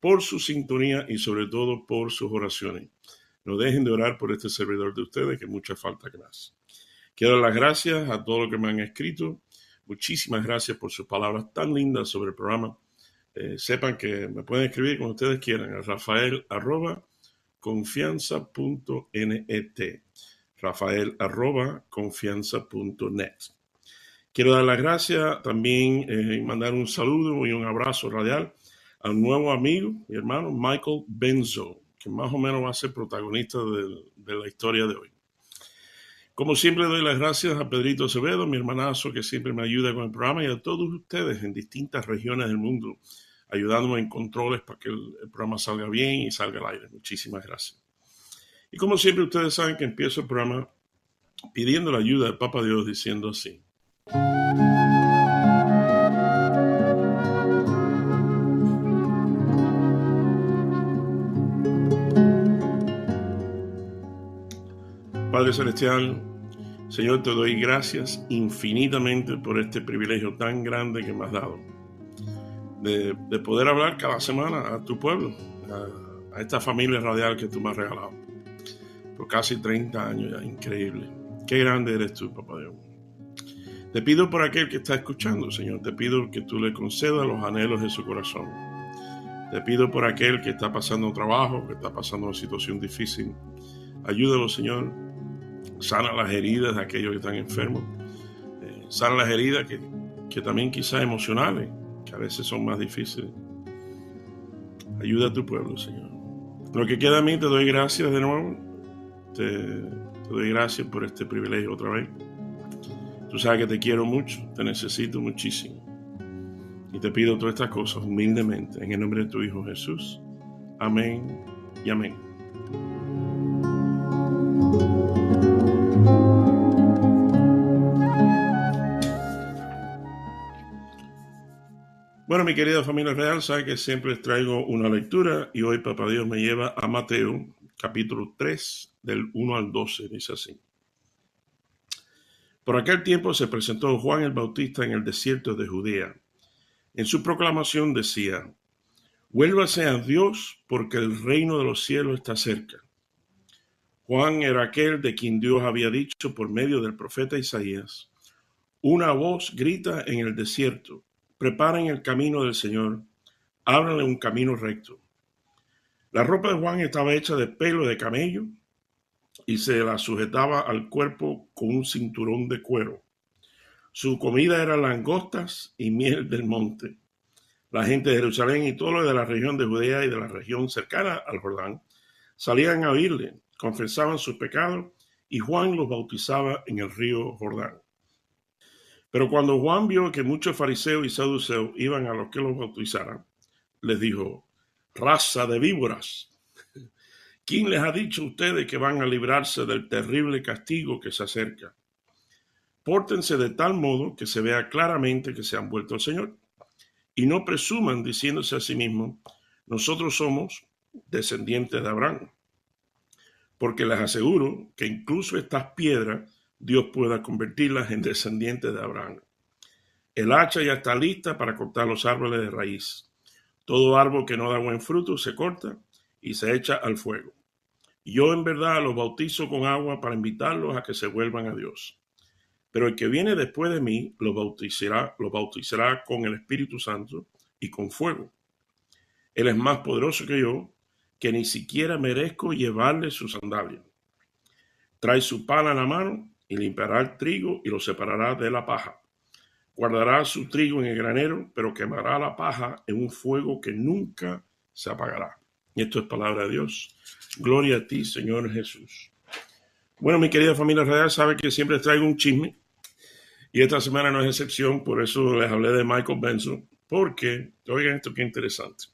por su sintonía y sobre todo por sus oraciones. No dejen de orar por este servidor de ustedes, que mucha falta que. Quiero dar las gracias a todos los que me han escrito. Muchísimas gracias por sus palabras tan lindas sobre el programa. Eh, sepan que me pueden escribir como ustedes quieran a rafael arroba confianza.net Quiero dar las gracias también eh, y mandar un saludo y un abrazo radial al nuevo amigo, mi hermano Michael Benzo, que más o menos va a ser protagonista de, la historia de hoy. Como siempre, doy las gracias a Pedrito Acevedo, mi hermanazo, que siempre me ayuda con el programa, y a todos ustedes en distintas regiones del mundo, ayudándome en controles para que el, el programa salga bien y salga al aire. Muchísimas gracias. Y como siempre, ustedes saben que empiezo el programa pidiendo la ayuda del Papa Dios, diciendo así. Padre Celestial, Señor, te doy gracias infinitamente por este privilegio tan grande que me has dado, de, poder hablar cada semana a tu pueblo, a, a, esta familia radial que tú me has regalado, por casi 30 años increíble. Qué grande eres tú, papá Dios. Te pido por aquel que está escuchando, Señor, te pido que tú le concedas los anhelos de su corazón. Te pido por aquel que está pasando trabajo, que está pasando una situación difícil. Ayúdalo, Señor. Sana las heridas de aquellos que están enfermos. Eh, sana las heridas que, que también quizás emocionales, que a veces son más difíciles. Ayuda a tu pueblo, Señor. Lo que queda a mí, te doy gracias de nuevo. Te, te doy gracias por este privilegio otra vez. Tú sabes que te quiero mucho, te necesito muchísimo. Y te pido todas estas cosas humildemente en el nombre de tu Hijo Jesús. Amén y amén. Bueno, mi querida familia real, sabe que siempre les traigo una lectura y hoy Papá Dios me lleva a Mateo, capítulo 3, del 1 al 12, dice así. Por aquel tiempo se presentó Juan el Bautista en el desierto de Judea. En su proclamación decía, Vuélvase a Dios porque el reino de los cielos está cerca. Juan era aquel de quien Dios había dicho por medio del profeta Isaías, Una voz grita en el desierto, preparen el camino del Señor, ábranle un camino recto. La ropa de Juan estaba hecha de pelo de camello y se la sujetaba al cuerpo con un cinturón de cuero. Su comida era langostas y miel del monte. La gente de Jerusalén y todos los de la región de Judea y de la región cercana al Jordán salían a oírle, confesaban sus pecados y Juan los bautizaba en el río Jordán. Pero cuando Juan vio que muchos fariseos y saduceos iban a los que los bautizaran, les dijo, raza de víboras, ¿Quién les ha dicho a ustedes que van a librarse del terrible castigo que se acerca? Pórtense de tal modo que se vea claramente que se han vuelto al Señor. Y no presuman diciéndose a sí mismos, nosotros somos descendientes de Abraham. Porque les aseguro que incluso estas piedras Dios pueda convertirlas en descendientes de Abraham. El hacha ya está lista para cortar los árboles de raíz. Todo árbol que no da buen fruto se corta y se echa al fuego. Yo en verdad los bautizo con agua para invitarlos a que se vuelvan a Dios. Pero el que viene después de mí los bautizará, los bautizará con el Espíritu Santo y con fuego. Él es más poderoso que yo, que ni siquiera merezco llevarle su sandalia. Trae su pala en la mano y limpiará el trigo y lo separará de la paja. Guardará su trigo en el granero, pero quemará la paja en un fuego que nunca se apagará. Y esto es palabra de Dios. Gloria a ti, Señor Jesús. Bueno, mi querida familia real, sabe que siempre traigo un chisme. Y esta semana no es excepción, por eso les hablé de Michael Benson, porque, oigan esto qué interesante.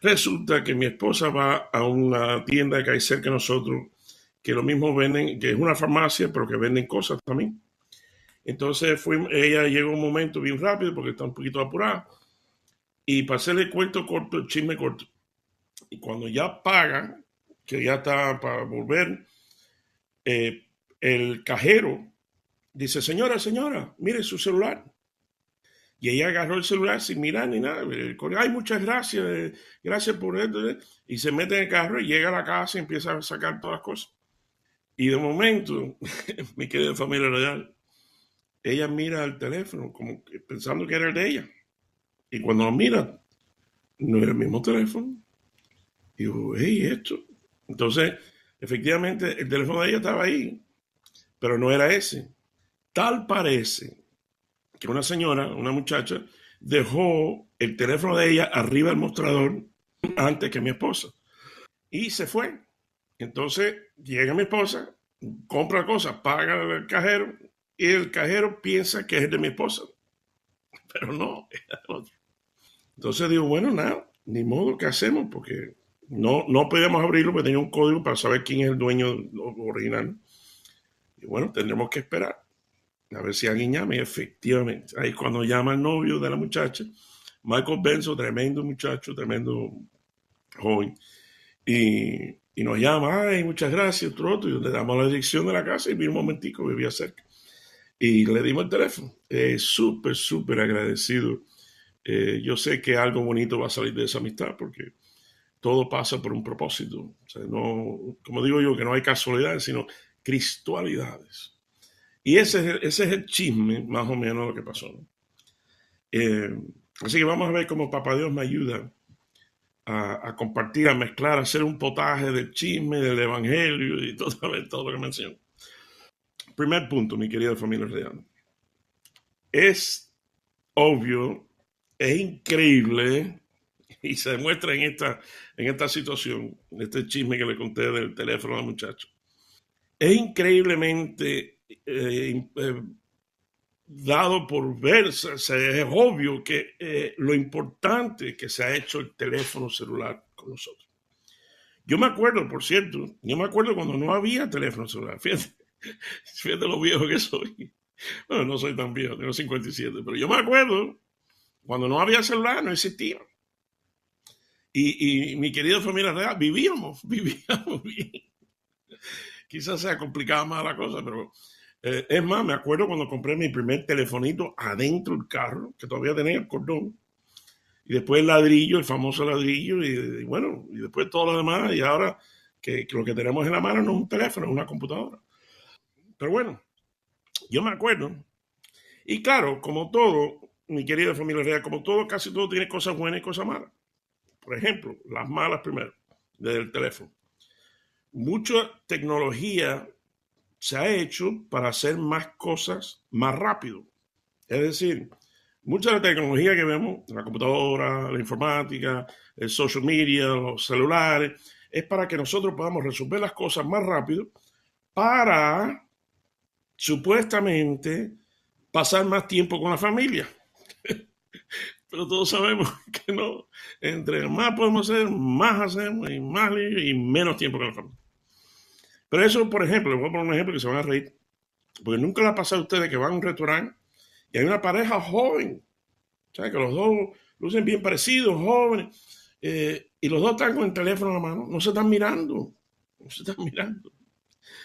Resulta que mi esposa va a una tienda que hay cerca de nosotros, que lo mismo venden, que es una farmacia, pero que venden cosas también. Entonces fue, ella llegó un momento bien rápido porque está un poquito apurada. Y para hacerle cuento corto, el chisme corto. Y cuando ya paga, que ya está para volver, eh, el cajero dice, señora, señora, mire su celular. Y ella agarró el celular sin mirar ni nada. Ay, muchas gracias, eh, gracias por esto. Eh". Y se mete en el carro y llega a la casa y empieza a sacar todas las cosas. Y de momento, mi querida familia real, ella mira el teléfono como pensando que era el de ella. Y cuando lo mira, no era el mismo teléfono. Y digo, hey, esto. Entonces, efectivamente, el teléfono de ella estaba ahí, pero no era ese. Tal parece que una señora, una muchacha, dejó el teléfono de ella arriba del mostrador antes que mi esposa. Y se fue. Entonces llega mi esposa, compra cosas, paga el cajero y el cajero piensa que es de mi esposa. Pero no, Entonces digo, bueno, nada, ni modo, ¿qué hacemos? Porque no, no podíamos abrirlo porque tenía un código para saber quién es el dueño original. Y bueno, tendremos que esperar a ver si alguien llama. Efectivamente, ahí cuando llama el novio de la muchacha, Michael Benzo, tremendo muchacho, tremendo joven, y, y nos llama, ay, muchas gracias, otro, y le damos la dirección de la casa y vi un momentico, vivía cerca. Y le dimos el teléfono. Eh, súper, súper agradecido. Eh, yo sé que algo bonito va a salir de esa amistad porque todo pasa por un propósito. O sea, no, como digo yo, que no hay casualidades, sino cristualidades. Y ese es, el, ese es el chisme, más o menos, lo que pasó. Eh, así que vamos a ver cómo Papá Dios me ayuda a, compartir, a mezclar, a hacer un potaje del chisme, del evangelio y todo, lo que menciono. Primer punto, mi querida familia real. Es obvio, es increíble y se demuestra en esta, en esta situación, este chisme que le conté del teléfono al muchacho. Es increíblemente eh, eh, dado por ver, es obvio que eh, lo importante que se ha hecho el teléfono celular con nosotros. Yo me acuerdo, por cierto, yo me acuerdo cuando no había teléfono celular. Fíjate, fíjate lo viejo que soy. Bueno, no soy tan viejo, tengo 57, pero yo me acuerdo cuando no había celular, no existía. Y, y mi querida familia real, vivíamos, vivíamos bien. Quizás sea complicada más la cosa, pero eh, es más, me acuerdo cuando compré mi primer telefonito adentro del carro, que todavía tenía el cordón, y después el ladrillo, el famoso ladrillo, y, bueno, y después todo lo demás, y ahora que, lo que tenemos en la mano no es un teléfono, es una computadora. Pero bueno, yo me acuerdo, y claro, como todo, mi querida familia real, como todo, casi todo tiene cosas buenas y cosas malas. Por ejemplo, las malas primero, desde el teléfono. Mucha tecnología se ha hecho para hacer más cosas más rápido. Es decir, mucha de la tecnología que vemos, la computadora, la informática, el social media, los celulares, es para que nosotros podamos resolver las cosas más rápido para supuestamente pasar más tiempo con la familia. Pero todos sabemos que no. Entre más podemos hacer, más hacemos y más y menos tiempo con la familia. Pero eso, por ejemplo, les voy a poner un ejemplo que se van a reír. Porque nunca le ha pasado a ustedes que van a un restaurante y hay una pareja joven. O que los dos lucen bien parecidos, jóvenes. Eh, y los dos están con el teléfono en la mano. No se están mirando. No se están mirando.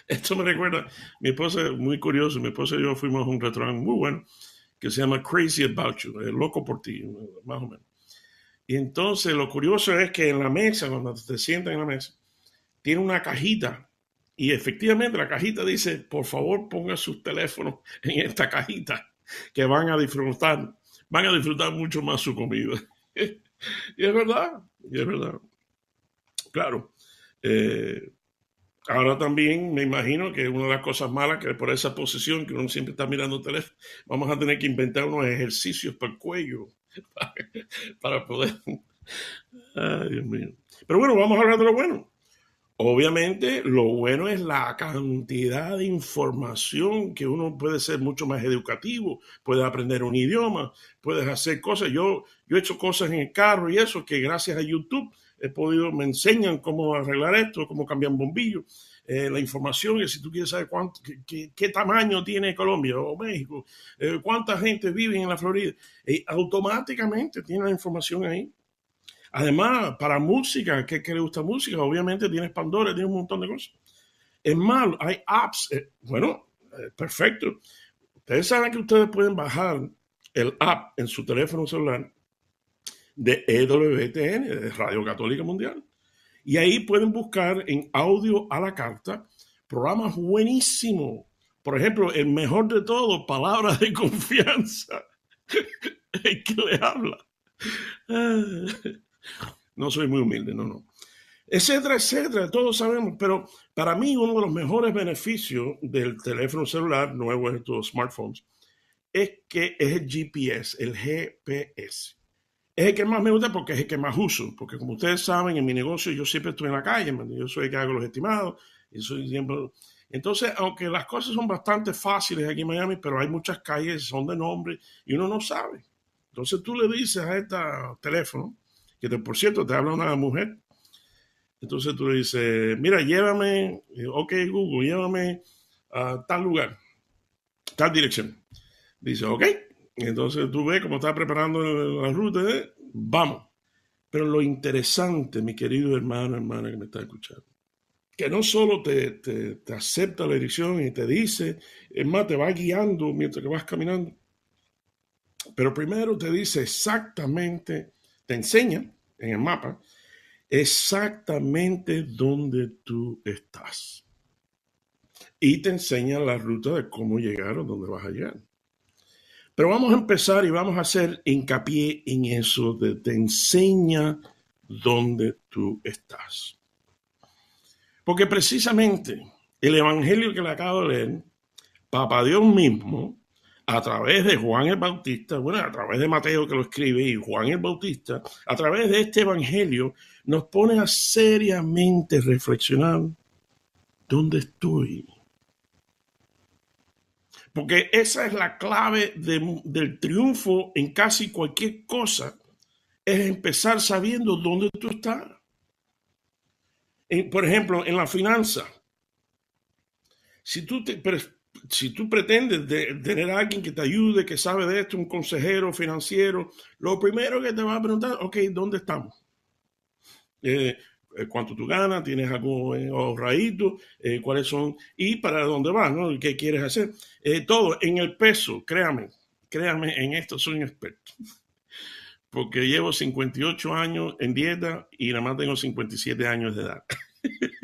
Esto me recuerda, mi esposa, muy curioso, mi esposa y yo fuimos a un restaurante muy bueno que se llama Crazy About You, el loco por ti, más o menos. Y entonces lo curioso es que en la mesa, cuando te sientan en la mesa, tiene una cajita y efectivamente la cajita dice, por favor ponga sus teléfonos en esta cajita, que van a disfrutar, van a disfrutar mucho más su comida. y es verdad, y es verdad. Claro. Eh, ahora también me imagino que una de las cosas malas que por esa posición que uno siempre está mirando el teléfono, vamos a tener que inventar unos ejercicios para el cuello para, poder... Ay, Dios mío. Pero bueno, vamos a hablar de lo bueno. Obviamente, lo bueno es la cantidad de información que uno puede ser mucho más educativo, puede aprender un idioma, puedes hacer cosas. Yo, yo he hecho cosas en el carro y eso que gracias a YouTube he podido, me enseñan cómo arreglar esto, cómo cambiar bombillo, eh, la información, y si tú quieres saber qué, tamaño tiene Colombia o México, eh, cuánta gente vive en la Florida, y automáticamente tiene la información ahí. Además, para música, que le gusta música, obviamente tienes Pandora, tienes un montón de cosas. Es malo, hay apps, eh, bueno, eh, perfecto. Ustedes saben que ustedes pueden bajar el app en su teléfono celular de EWTN, de Radio Católica Mundial. Y ahí pueden buscar en audio a la carta programas buenísimos. Por ejemplo, el mejor de todo, palabras de confianza. el que le habla. No soy muy humilde, no, no. Etcétera, etcétera, todos sabemos, pero para mí uno de los mejores beneficios del teléfono celular nuevo estos smartphones es que es el GPS, el GPS. Es el que más me gusta porque es el que más uso, porque como ustedes saben, en mi negocio yo siempre estoy en la calle, yo soy el que hago los estimados. Entonces, aunque las cosas son bastante fáciles aquí en Miami, pero hay muchas calles, son de nombre, y uno no sabe. Entonces tú le dices a este teléfono, que por cierto te habla una mujer. Entonces tú le dices, mira, llévame, eh, ok Google, llévame a tal lugar, tal dirección. Dice, ok. Entonces tú ves cómo está preparando la ruta, ¿eh? vamos. Pero lo interesante, mi querido hermano, hermana que me está escuchando, que no solo te, te, te, acepta la dirección y te dice, es más, te va guiando mientras que vas caminando, pero primero te dice exactamente te enseña en el mapa exactamente dónde tú estás. Y te enseña la ruta de cómo llegar o dónde vas a llegar. Pero vamos a empezar y vamos a hacer hincapié en eso de te enseña dónde tú estás. Porque precisamente el evangelio que le acabo de leer, Papa Dios mismo a través de Juan el Bautista, bueno, a través de Mateo que lo escribe y Juan el Bautista, a través de este Evangelio, nos pone a seriamente reflexionar dónde estoy. Porque esa es la clave del triunfo en casi cualquier cosa, es empezar sabiendo dónde tú estás. por ejemplo, en la finanza, si tú te, si tú pretendes tener a alguien que te ayude, que sabe de esto, un consejero financiero, lo primero que te va a preguntar, ok, ¿dónde estamos? Eh, eh, ¿Cuánto tú ganas? ¿Tienes algo ahorradito? Eh, ¿Cuáles son? ¿Y para dónde vas? ¿Qué quieres hacer? todo en el peso, créame, créame, en esto soy un experto. Porque llevo 58 años en dieta y nada más tengo 57 años de edad.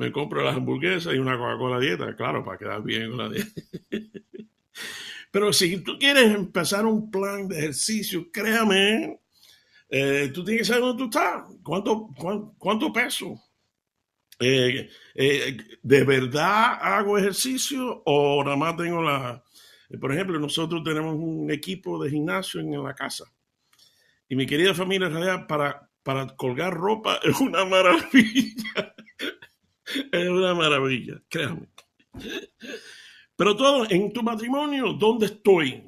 me compro las hamburguesas y una Coca-Cola dieta, claro, para quedar bien con la dieta. Pero si tú quieres empezar un plan de ejercicio, créame, eh, tú tienes que saber dónde tú estás, cuánto, cuánto, peso. Eh, eh, ¿De verdad hago ejercicio o nada más tengo la... Por ejemplo, nosotros tenemos un equipo de gimnasio en, la casa. Y mi querida familia, en realidad, para, para colgar ropa es una maravilla. Es una maravilla, créame. Pero todo en tu matrimonio, ¿dónde estoy?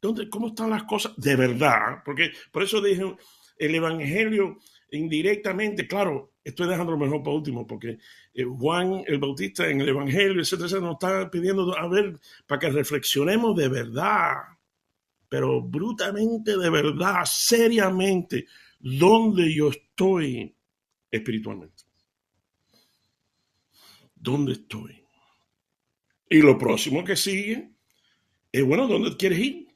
¿Dónde, ¿Cómo están las cosas de verdad? Porque por eso dije, el Evangelio indirectamente, claro, estoy dejando lo mejor para último, porque eh, Juan el Bautista en el Evangelio, etcétera, nos está pidiendo, a ver, para que reflexionemos de verdad, pero brutamente de verdad, seriamente, dónde yo estoy espiritualmente. ¿Dónde estoy? Y lo próximo que sigue es, bueno, ¿dónde quieres ir?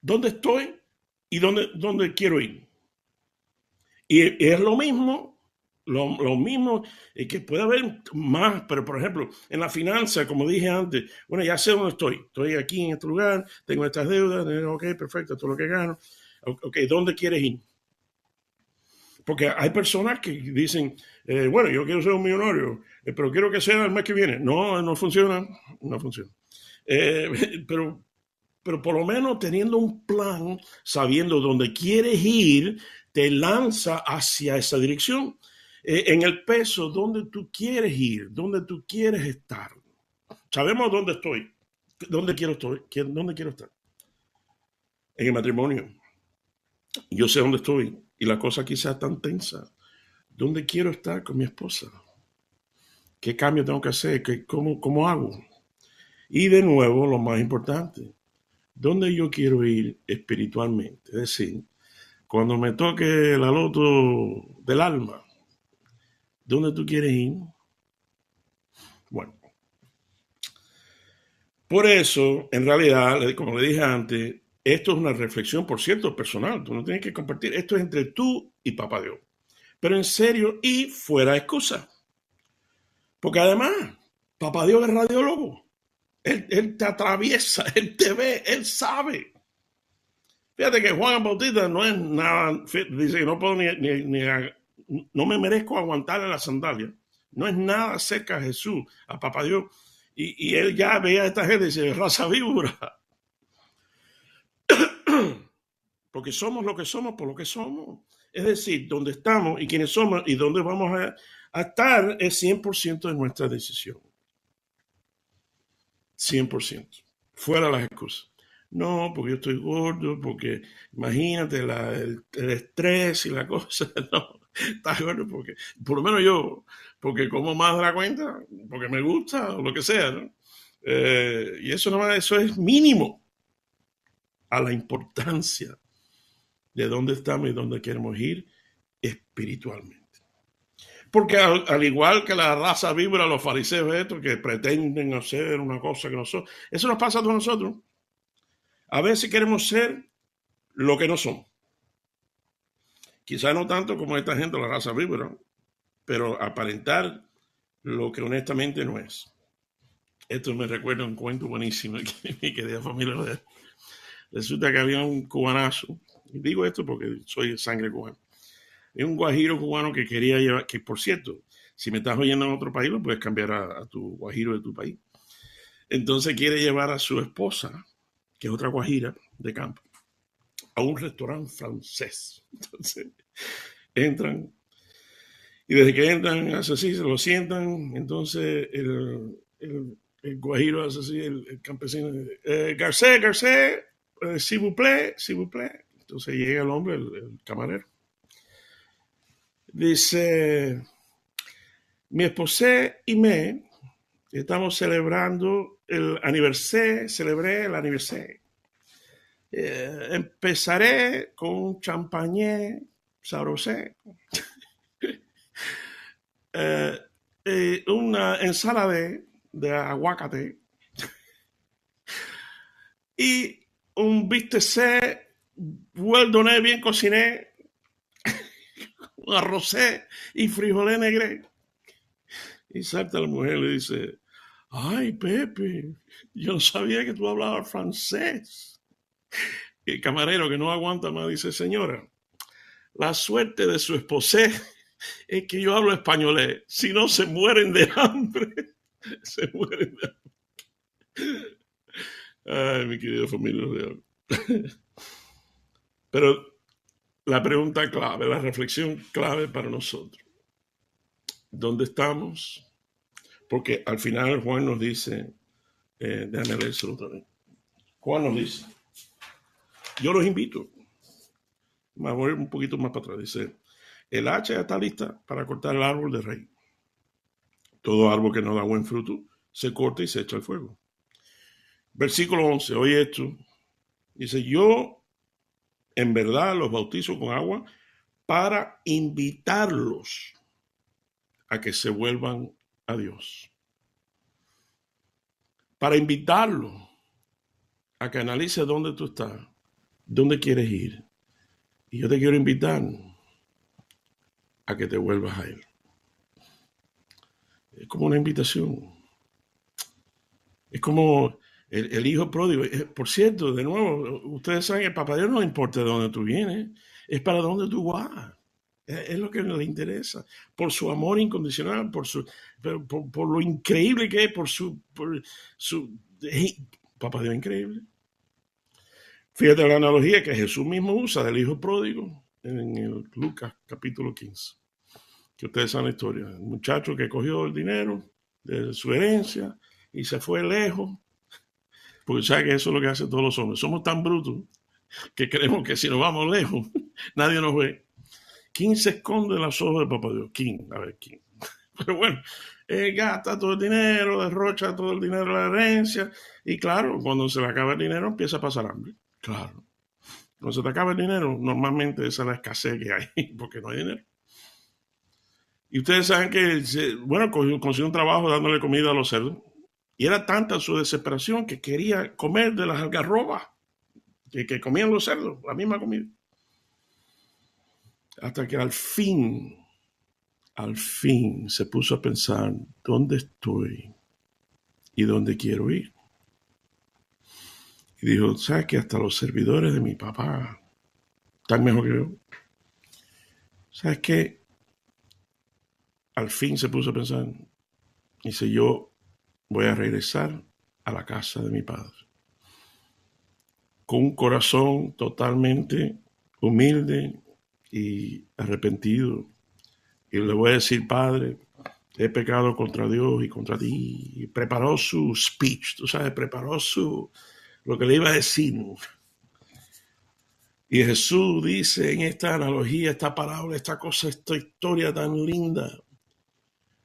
¿Dónde estoy? ¿Y dónde, dónde quiero ir? Y es lo mismo, lo, mismo, es que puede haber más, pero por ejemplo, en la finanza, como dije antes, bueno, ya sé dónde estoy. Estoy aquí en este lugar, tengo estas deudas, ok, perfecto, es lo que gano. Ok, ¿dónde quieres ir? Porque hay personas que dicen, eh, bueno, yo quiero ser un millonario, eh, pero quiero que sea el mes que viene. No, no funciona, no funciona. Eh, pero, pero por lo menos teniendo un plan, sabiendo dónde quieres ir, te lanza hacia esa dirección. en el peso, dónde tú quieres ir, dónde tú quieres estar. Sabemos dónde estoy, dónde quiero estoy, dónde quiero estar. En el matrimonio. Yo sé dónde estoy y la cosa quizás tan tensa. ¿Dónde quiero estar con mi esposa? ¿Qué cambio tengo que hacer? ¿Qué, cómo, ¿Cómo hago? Y de nuevo, lo más importante, ¿dónde yo quiero ir espiritualmente? Es decir, cuando me toque la loto del alma, ¿dónde tú quieres ir? Bueno, por eso, en realidad, como le dije antes, esto es una reflexión, por cierto, personal. Tú no tienes que compartir. Esto es entre tú y Papá Dios. Pero en serio y fuera excusa. Porque además, Papá Dios es radiólogo. Él, te atraviesa, Él te ve, Él sabe. Fíjate que Juan Bautista no es nada, dice que no puedo ni, no me merezco aguantarle la sandalia. No es nada cerca a Jesús, a Papá Dios. Y, y él ya ve a esta gente y dice, raza víbora. Porque somos lo que somos por lo que somos. Es decir, donde estamos y quiénes somos y dónde vamos a, estar es 100% de nuestra decisión. 100%. Fuera las excusas. No, porque yo estoy gordo, porque imagínate el, estrés y la cosa. No, estás gordo porque, por lo menos yo, porque como más de la cuenta, porque me gusta o lo que sea. ¿no? Eh, y eso, no, eso es mínimo a la importancia de dónde estamos y dónde queremos ir espiritualmente. Porque al, igual que la raza vibra, los fariseos estos que pretenden hacer una cosa que no son, eso nos pasa a todos nosotros. A veces queremos ser lo que no somos. Quizá no tanto como esta gente, la raza vibra, pero aparentar lo que honestamente no es. Esto me recuerda un cuento buenísimo que mi querida familia Resulta que había un cubanazo, digo esto porque soy de sangre cubana, es un guajiro cubano que quería llevar, que por cierto, si me estás oyendo en otro país, lo puedes cambiar a, tu guajiro de tu país. Entonces quiere llevar a su esposa, que es otra guajira de campo, a un restaurante francés. Entonces entran y desde que entran hace así, se lo sientan, entonces el, guajiro hace así, el, campesino, eh, Garcés, Garcés, eh, s'il vous plaît, s'il vous plaît. Entonces llega el hombre, el camarero Dice, mi esposa y me estamos celebrando el aniversario, celebré el aniversario. Eh, empezaré con un champagne sabrosé. Eh, eh, una ensalada de aguacate y un bistec well bien cociné arrocé y frijoles negre. Y salta la mujer y le dice, ay Pepe, yo no sabía que tú hablabas francés. Y el camarero que no aguanta más dice, señora, la suerte de su esposa es que yo hablo español. Si no, se mueren de hambre. Se mueren de hambre. Ay, mi querido familia real. Pero la pregunta clave, la reflexión clave para nosotros. ¿Dónde estamos? Porque al final Juan nos dice, eh, déjame leerlo otra vez. Juan nos dice, yo los invito, me voy un poquito más para atrás, dice, el hacha ya está lista para cortar el árbol de rey. Todo árbol que no da buen fruto se corta y se echa al fuego. Versículo 11, oye esto, dice, yo en verdad los bautizo con agua para invitarlos a que se vuelvan a Dios. Para invitarlos a que analice dónde tú estás, dónde quieres ir. Y yo te quiero invitar a que te vuelvas a Él. Es como una invitación. Es como el, hijo pródigo. Eh, por cierto, de nuevo, ustedes saben que papá Dios no importa de dónde tú vienes, es para dónde tú vas. Es, lo que le interesa. Por su amor incondicional, por, su, por, lo increíble que es, por su... Por su papá Dios increíble. Fíjate la analogía que Jesús mismo usa del hijo pródigo en el Lucas capítulo 15. que ustedes saben la historia. El muchacho que cogió el dinero de su herencia y se fue lejos, porque sabe que eso es lo que hacen todos los hombres. Somos tan brutos que creemos que si nos vamos lejos, nadie nos ve. ¿Quién se esconde en las ojos de Papá Dios? ¿Quién? A ver, ¿quién? Pero bueno, gasta todo el dinero, derrocha todo el dinero de la herencia. Y claro, cuando se le acaba el dinero empieza a pasar hambre. Claro. Cuando se te acaba el dinero, normalmente esa es la escasez que hay, porque no hay dinero. Y ustedes saben que, bueno, consiguió un trabajo dándole comida a los cerdos. Y era tanta su desesperación que quería comer de las algarrobas que, que comían los cerdos, la misma comida. Hasta que al fin, al fin se puso a pensar, ¿dónde estoy y dónde quiero ir? Y dijo, ¿sabes que hasta los servidores de mi papá están mejor que yo? ¿Sabes qué? Al fin se puso a pensar, dice, yo voy a regresar a la casa de mi padre. Con un corazón totalmente humilde y arrepentido. Y le voy a decir, Padre, he pecado contra Dios y contra ti. Y preparó su speech, tú sabes, preparó su, lo que le iba a decir. Y Jesús dice en esta analogía, esta parábola, esta cosa, esta historia tan linda,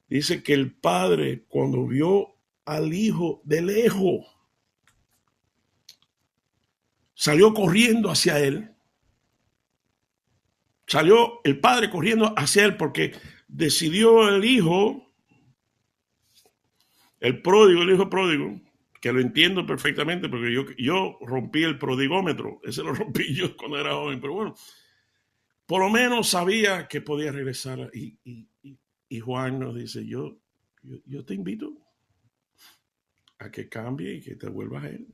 dice que el padre cuando vio al hijo de lejos, salió corriendo hacia él. Salió el padre corriendo hacia él porque decidió el hijo, el pródigo, el hijo pródigo, que lo entiendo perfectamente porque yo, yo rompí el prodigómetro, ese lo rompí yo cuando era joven, pero bueno, por lo menos sabía que podía regresar. Y, y, Juan nos dice, yo, yo, te invito a que cambie y que te vuelvas a él.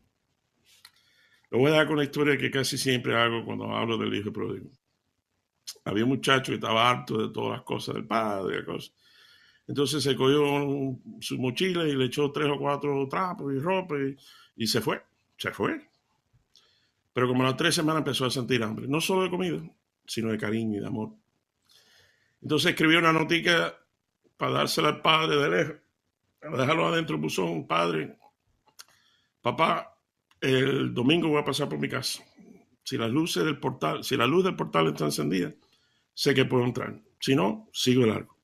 Lo voy a dar con la historia que casi siempre hago cuando hablo del hijo pródigo. Había un muchacho que estaba harto de todas las cosas del padre, cosas. Entonces se cogió su mochila y le echó tres o cuatro trapos y ropa y, se fue, se fue. Pero como a las tres semanas empezó a sentir hambre, no solo de comida, sino de cariño y de amor. Entonces escribió una notica para dársela al padre de lejos, para dejarlo adentro del buzón, padre, papá, el domingo voy a pasar por mi casa. Si las luces del portal, si la luz del portal está encendida, sé que puedo entrar. Si no, sigo el largo.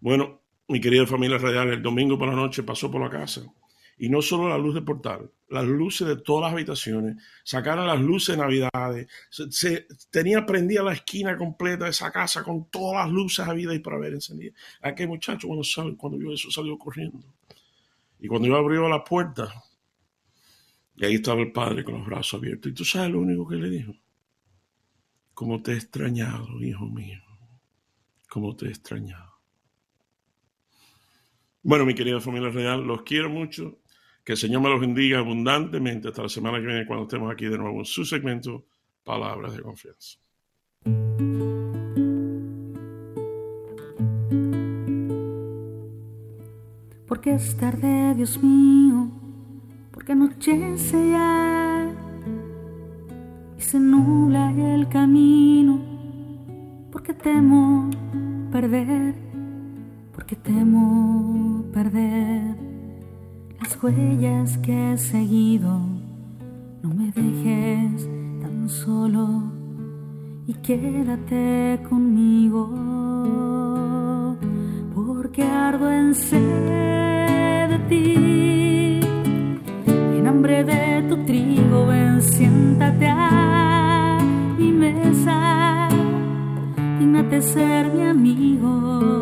Bueno, mi querida familia radial, el domingo por la noche pasó por la casa y no solo la luz del portal, las luces de todas las habitaciones, sacaron las luces de Navidades, tenía prendida la esquina completa de esa casa con todas las luces a vida y para ver encendidas. Aquel muchacho cuando, salió, cuando vio eso salió corriendo. Y cuando yo abrió la puerta, y ahí estaba el padre con los brazos abiertos. Y tú sabes lo único que le dijo. Como te he extrañado, hijo mío. Como te he extrañado. Bueno, mi querida familia real, los quiero mucho. Que el Señor me los bendiga abundantemente hasta la semana que viene cuando estemos aquí de nuevo en su segmento Palabras de Confianza. Porque es tarde, Dios mío, porque anochece ya y se nula el camino, porque temo perder porque temo perder las huellas que he seguido. No me dejes tan solo y quédate conmigo, porque ardo en sed de ti. Hambre de tu trigo, ven, siéntate a mi mesa, dignate ser mi amigo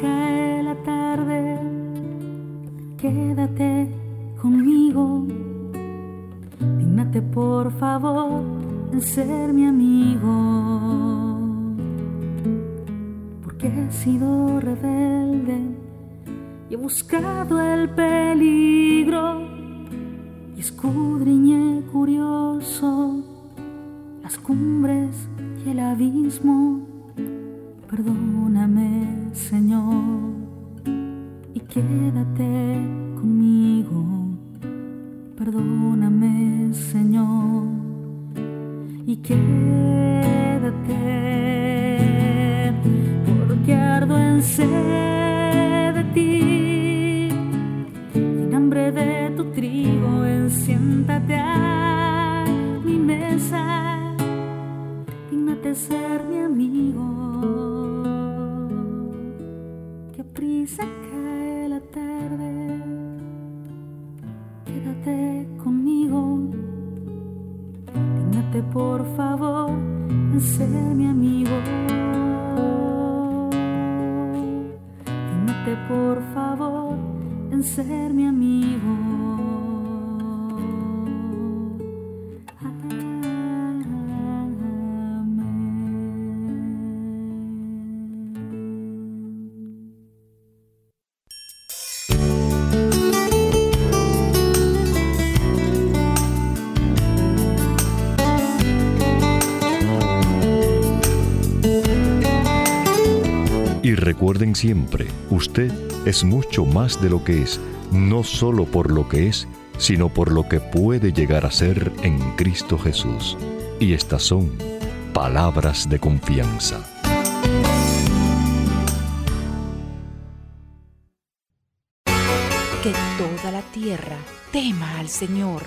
cae la tarde, quédate conmigo. Dígnate por favor en ser mi amigo. Buscado el peligro y escudriñé curioso las cumbres y el abismo Perdóname, Señor, y quédate conmigo. Perdóname, Señor, y quédate porque ardo en sed dignate ser mi amigo. Que prisa cae la tarde, quédate conmigo. Dignate por favor ser mi amigo. Dignate por favor en ser mi amigo. Recuerden siempre, usted es mucho más de lo que es, no solo por lo que es, sino por lo que puede llegar a ser en Cristo Jesús. Y estas son palabras de confianza. Que toda la tierra tema al Señor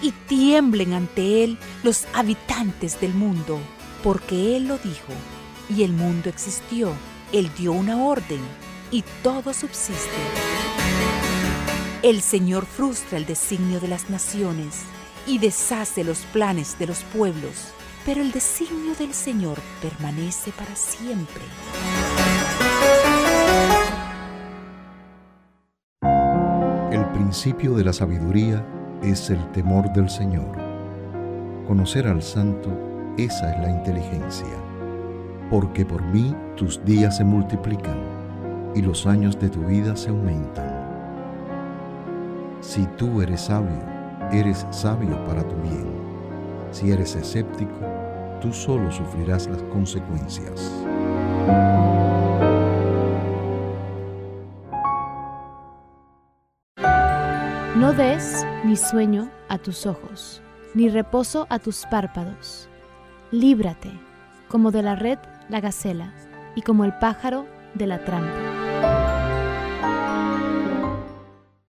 y tiemblen ante Él los habitantes del mundo, porque Él lo dijo y el mundo existió él dio una orden y todo subsiste. El Señor frustra el designio de las naciones y deshace los planes de los pueblos, pero el designio del Señor permanece para siempre. El principio de la sabiduría es el temor del Señor. Conocer al Santo, esa es la inteligencia porque por mí tus días se multiplican y los años de tu vida se aumentan. Si tú eres sabio, eres sabio para tu bien. Si eres escéptico, tú solo sufrirás las consecuencias. No des ni sueño a tus ojos, ni reposo a tus párpados. Líbrate, como de la red la gacela, y como el pájaro de la trampa.